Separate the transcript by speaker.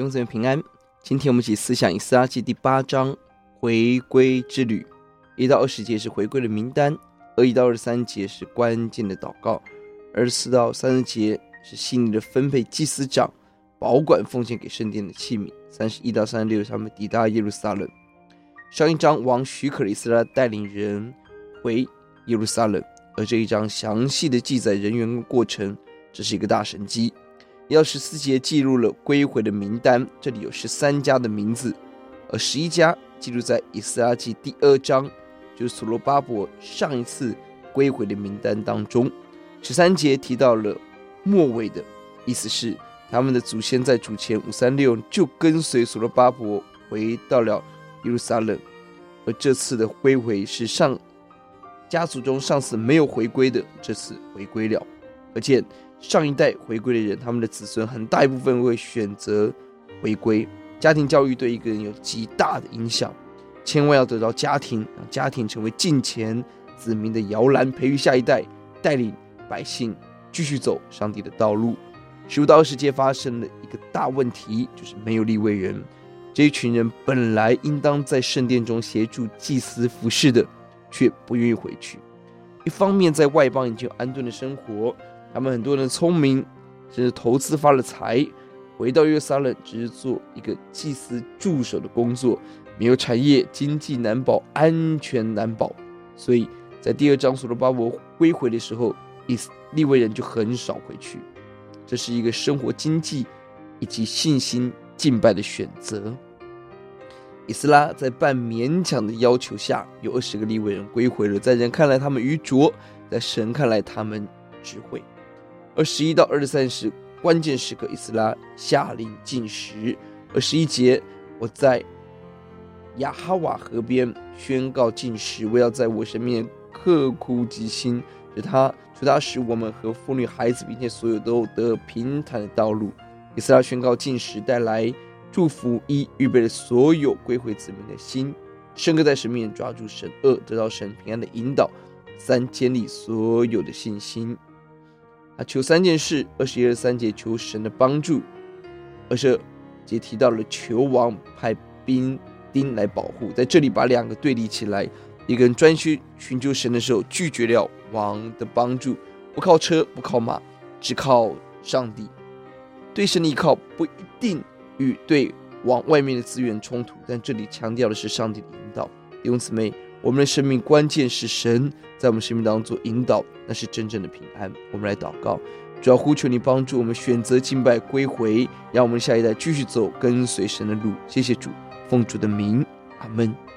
Speaker 1: 弟兄姊妹平安。今天我们一起思想以斯拉记第八章回归之旅。一到二十节是回归的名单，二一到二十三节是关键的祷告，二十四到三十节是细腻的分配祭司长保管奉献给圣殿的器皿，三十一到三十六他们抵达耶路撒冷。上一章王许可了以斯拉带领人回耶路撒冷，而这一章详细的记载人员过程，这是一个大神迹。一到十四节记录了归回的名单，这里有十三家的名字，而十一家记录在以斯拉记第二章，就是所罗巴伯上一次归回的名单当中。十三节提到了末尾的，意思是他们的祖先在主前五三六就跟随所罗巴伯回到了耶路撒冷，而这次的归回是上家族中上次没有回归的，这次回归了，而且。上一代回归的人，他们的子孙很大一部分会选择回归。家庭教育对一个人有极大的影响，千万要得到家庭，让家庭成为近前子民的摇篮，培育下一代，带领百姓继续走上帝的道路。十五到二十节发生了一个大问题，就是没有利未人。这一群人本来应当在圣殿中协助祭司服侍的，却不愿意回去。一方面在外邦已经安顿的生活。他们很多人聪明，甚至投资发了财，回到耶路撒冷只是做一个祭司助手的工作，没有产业，经济难保，安全难保。所以在第二章所罗巴伯归回的时候，以利未人就很少回去。这是一个生活经济以及信心敬拜的选择。以斯拉在半勉强的要求下，有二十个利未人归回了。在人看来他们愚拙，在神看来他们智慧。而十一到二十三时关键时刻，以斯拉下令禁食。而十一节，我在亚哈瓦河边宣告禁食，我要在我神面前刻苦己心，使他除他使我们和妇女孩子并且所有都得平坦的道路。以斯拉宣告禁食，带来祝福，一预备了所有归回子民的心，深刻在神面前抓住神；二得到神平安的引导；三建立所有的信心。求三件事，二十一、二三节求神的帮助，二十二节提到了求王派兵丁来保护，在这里把两个对立起来，一个人专心寻求神的时候，拒绝了王的帮助，不靠车，不靠马，只靠上帝。对神的依靠不一定与对王外面的资源冲突，但这里强调的是上帝的引导。弟兄姊妹。我们的生命关键是神在我们生命当中做引导，那是真正的平安。我们来祷告，主要呼求你帮助我们选择敬拜归回，让我们下一代继续走跟随神的路。谢谢主，奉主的名，阿门。